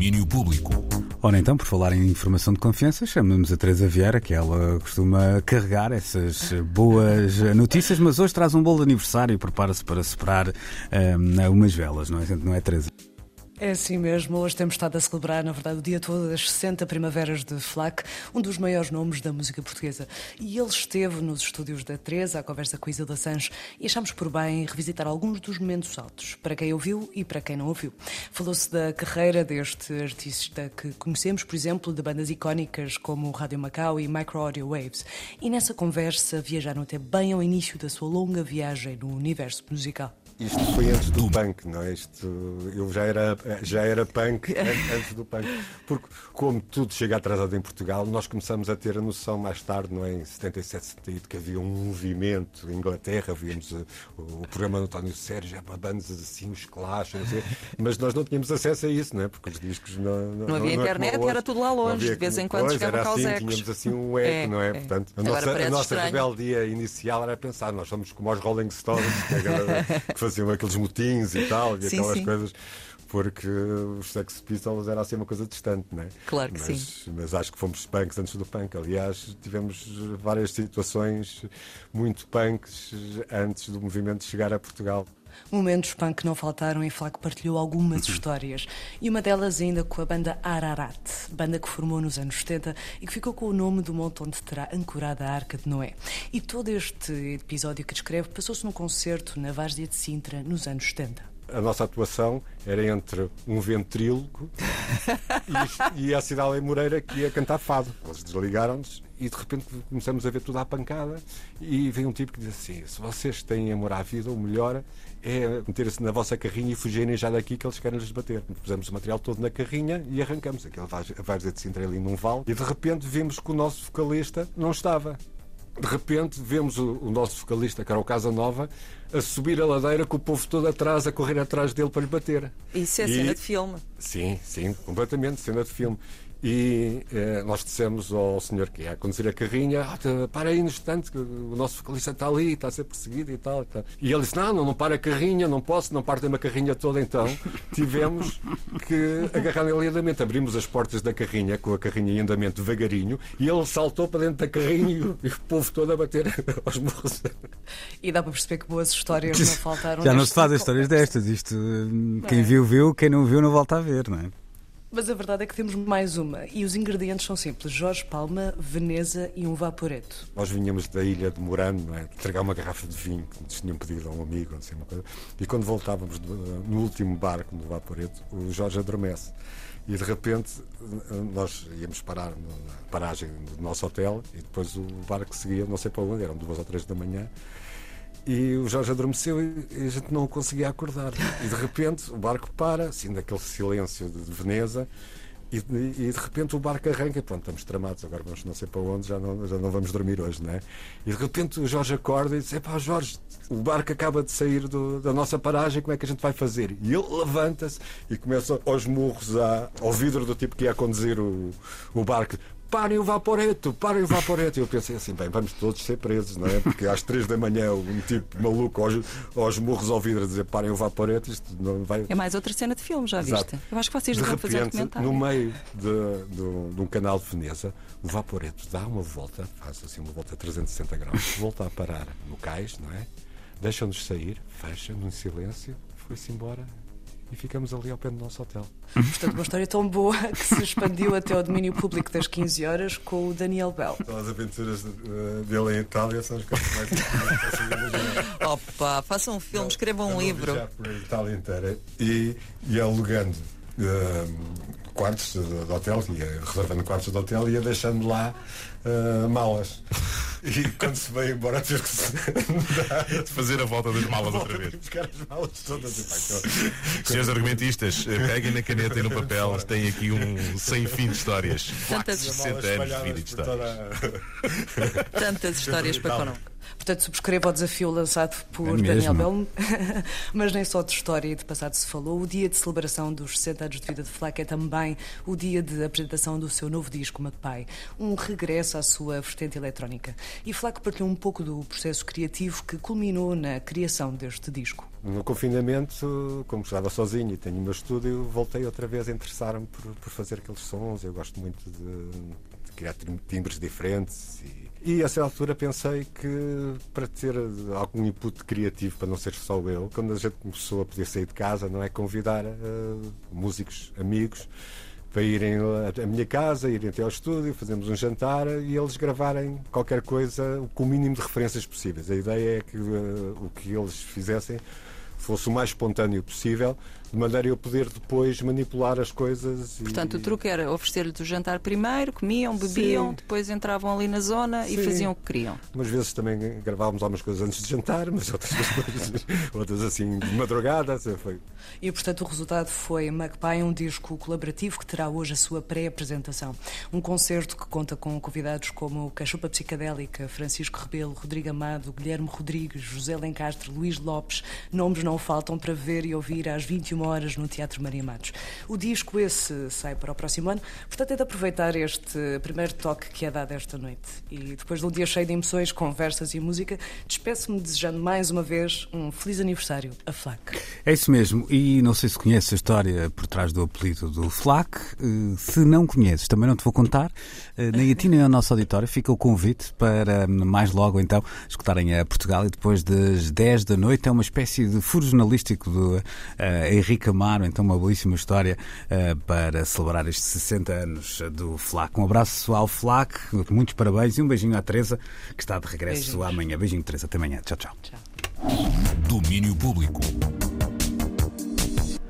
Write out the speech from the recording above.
domínio público. Ora então, por falar em informação de confiança, chamamos a Teresa Vieira, que ela costuma carregar essas boas notícias, mas hoje traz um bolo de aniversário e prepara-se para superar um, umas velas, não é, não é Teresa? É assim mesmo. Hoje temos estado a celebrar, na verdade, o dia todo das 60 primaveras de Flac, um dos maiores nomes da música portuguesa. E ele esteve nos estúdios da Teresa, à conversa com Isilda Sanches, e achámos por bem revisitar alguns dos momentos altos, para quem ouviu e para quem não ouviu. Falou-se da carreira deste artista que conhecemos, por exemplo, de bandas icónicas como Rádio Macau e Micro Audio Waves. E nessa conversa viajaram até bem ao início da sua longa viagem no universo musical. Isto foi antes do punk, não é? Isto, eu já era, já era punk antes do punk. Porque, como tudo chega atrasado em Portugal, nós começamos a ter a noção mais tarde, não é? Em 77, 78, que havia um movimento em Inglaterra, víamos o, o programa do António Sérgio, é bandas assim, os Clash, assim, mas nós não tínhamos acesso a isso, não é? Porque os discos não. Não, não havia não, internet, não era tudo lá longe, de vez em quando chegava cá assim, ecos. Tínhamos assim um eco, é, não é? é. Portanto, a nossa, a nossa rebeldia inicial era pensar, nós somos como os Rolling Stones, que, que faziam aqueles motins e tal, e sim, aquelas sim. coisas porque os Sex Pistols era assim uma coisa distante, não é? Claro que mas, sim. Mas acho que fomos punks antes do punk. Aliás, tivemos várias situações muito punks antes do movimento chegar a Portugal. Momentos punk não faltaram e Flaco partilhou algumas histórias. E uma delas ainda com a banda Ararat, banda que formou nos anos 70 e que ficou com o nome do monte onde terá ancorada a Arca de Noé. E todo este episódio que descreve passou-se num concerto na Várzea de Sintra nos anos 70 a nossa atuação era entre um ventríloco e, e a Cidade Moreira que ia cantar fado. Eles desligaram-nos e de repente começamos a ver tudo à pancada e veio um tipo que diz assim: se vocês têm amor à vida, o melhor é meter-se na vossa carrinha e fugirem já daqui que eles querem lhes bater. Pusemos o material todo na carrinha e arrancamos. Aquele vai dizer de Sintra ali num vale e de repente vimos que o nosso vocalista não estava de repente vemos o, o, nosso vocalista, que era o Casa Nova, a subir a ladeira com o povo todo atrás, a correr atrás dele para lhe bater. Isso é e... cena de filme. Sim, sim, completamente, cena de filme. E eh, nós dissemos ao senhor que ia conduzir a carrinha: ah, para aí no instante, que o nosso vocalista está ali, está a ser perseguido e tal, e tal. E ele disse: não, não, não para a carrinha, não posso, não partem uma carrinha toda. Então tivemos que agarrar nele Abrimos as portas da carrinha, com a carrinha em andamento devagarinho, e ele saltou para dentro da carrinha e o, e o povo todo a bater aos morros. E dá para perceber que boas histórias não faltaram. Já não se fazem histórias destas. Isto, quem é. viu, viu, quem não viu, não volta a ver, não é? Mas a verdade é que temos mais uma e os ingredientes são simples: Jorge Palma, Veneza e um vaporeto. Nós vinhamos da ilha de Murano, não é? entregar uma garrafa de vinho que nos tinham pedido a um amigo, não sei, uma coisa. e quando voltávamos no último barco, no vaporeto, o Jorge adormece. E de repente nós íamos parar na paragem do nosso hotel e depois o barco seguia, não sei para onde, eram duas ou três da manhã. E o Jorge adormeceu e a gente não conseguia acordar. E de repente o barco para, assim, daquele silêncio de Veneza, e, e, de repente o barco arranca pronto, estamos tramados, agora vamos não sei para onde, já não, já não vamos dormir hoje, não é? E de repente o Jorge acorda e diz: Epá, Jorge, o barco acaba de sair do, da nossa paragem, como é que a gente vai fazer? E ele levanta-se e começa aos murros a, ao vidro do tipo que ia conduzir o, o barco parem o vaporeto, parem o vaporeto. E eu pensei assim, bem, vamos todos ser presos, não é? Porque às três da manhã um tipo maluco aos, aos murros ao vidro a dizer parem o vaporeto, isto não vai. É mais outra cena de filme, já Exato. viste? Eu acho que vocês de repente, fazer um comentário. No meio de, de, de, um canal de Veneza, o vaporeto dá uma volta, faz assim uma volta a 360 graus, volta a parar no cais, não é? Deixam-nos sair, fecha num silêncio, foi-se embora e ficamos ali ao pé do nosso hotel. Portanto, uma história tão boa que se expandiu até ao domínio público das 15 horas com o Daniel Bell. As aventuras eh, dele em Itália são as coisas mais Opa, façam um filme, escrevam um livro. Já por a Itália inteira e, e alugando uh, quartos de, de hotel, ia reservando quartos de hotel e ia deixando lá uh, malas. E quando se veio embora teve que se fazer a volta das malas outra vez. Buscar as malas todas. Senhores argumentistas, peguem na caneta e no papel, têm aqui um sem fim de histórias. Tantas 60 anos de vida de histórias. Tantas histórias para connosco. Portanto, subscreva o desafio lançado por é Daniel Bell. Mas nem só de história e de passado se falou. O dia de celebração dos 60 anos de vida de Fleck é também o dia de apresentação do seu novo disco, Magpie. Um regresso à sua vertente eletrónica. E Fleck partilhou um pouco do processo criativo que culminou na criação deste disco. no confinamento, como estava sozinho e tenho o meu estúdio, voltei outra vez a interessar-me por, por, fazer aqueles sons. Eu gosto muito de, de criar timbres diferentes. E, e a essa altura pensei que para ter algum input criativo, para não ser só eu, quando a gente começou a poder sair de casa, não é convidar uh, músicos, amigos para irem à minha casa, irem até ao estúdio, fazemos um jantar e eles gravarem qualquer coisa com o mínimo de referências possíveis. A ideia é que uh, o que eles fizessem fosse o mais espontâneo possível de maneira a eu poder depois manipular as coisas. Portanto, e... o truque era oferecer-lhes o jantar primeiro, comiam, bebiam, Sim. depois entravam ali na zona Sim. e faziam o que queriam. Umas vezes também gravávamos algumas coisas antes de jantar, mas outras coisas, outras assim de madrugada. Assim, foi. E portanto o resultado foi Magpie, um disco colaborativo que terá hoje a sua pré-apresentação. Um concerto que conta com convidados como Cachupa Psicadélica, Francisco Rebelo, Rodrigo Amado, Guilherme Rodrigues, José Lencastre, Luís Lopes. Nomes não faltam para ver e ouvir às 21 horas no Teatro Maria Matos. O disco esse sai para o próximo ano, portanto é de aproveitar este primeiro toque que é dado esta noite. E depois de um dia cheio de emoções, conversas e música, despeço-me desejando mais uma vez um feliz aniversário a FLAC. É isso mesmo, e não sei se conheces a história por trás do apelido do FLAC. Eh, se não conheces, também não te vou contar, eh, nem a ti nem ao nosso auditório. Fica o convite para hum, mais logo então escutarem a Portugal e depois das 10 da noite é uma espécie de furo jornalístico do uh, Henrique Henrique Amaro, então uma belíssima história uh, para celebrar estes 60 anos do FLAC. Um abraço ao FLAC, muitos parabéns e um beijinho à Teresa, que está de regresso Beijinhos. amanhã. Beijinho, Teresa, até amanhã. Tchau, tchau. tchau. Domínio Público.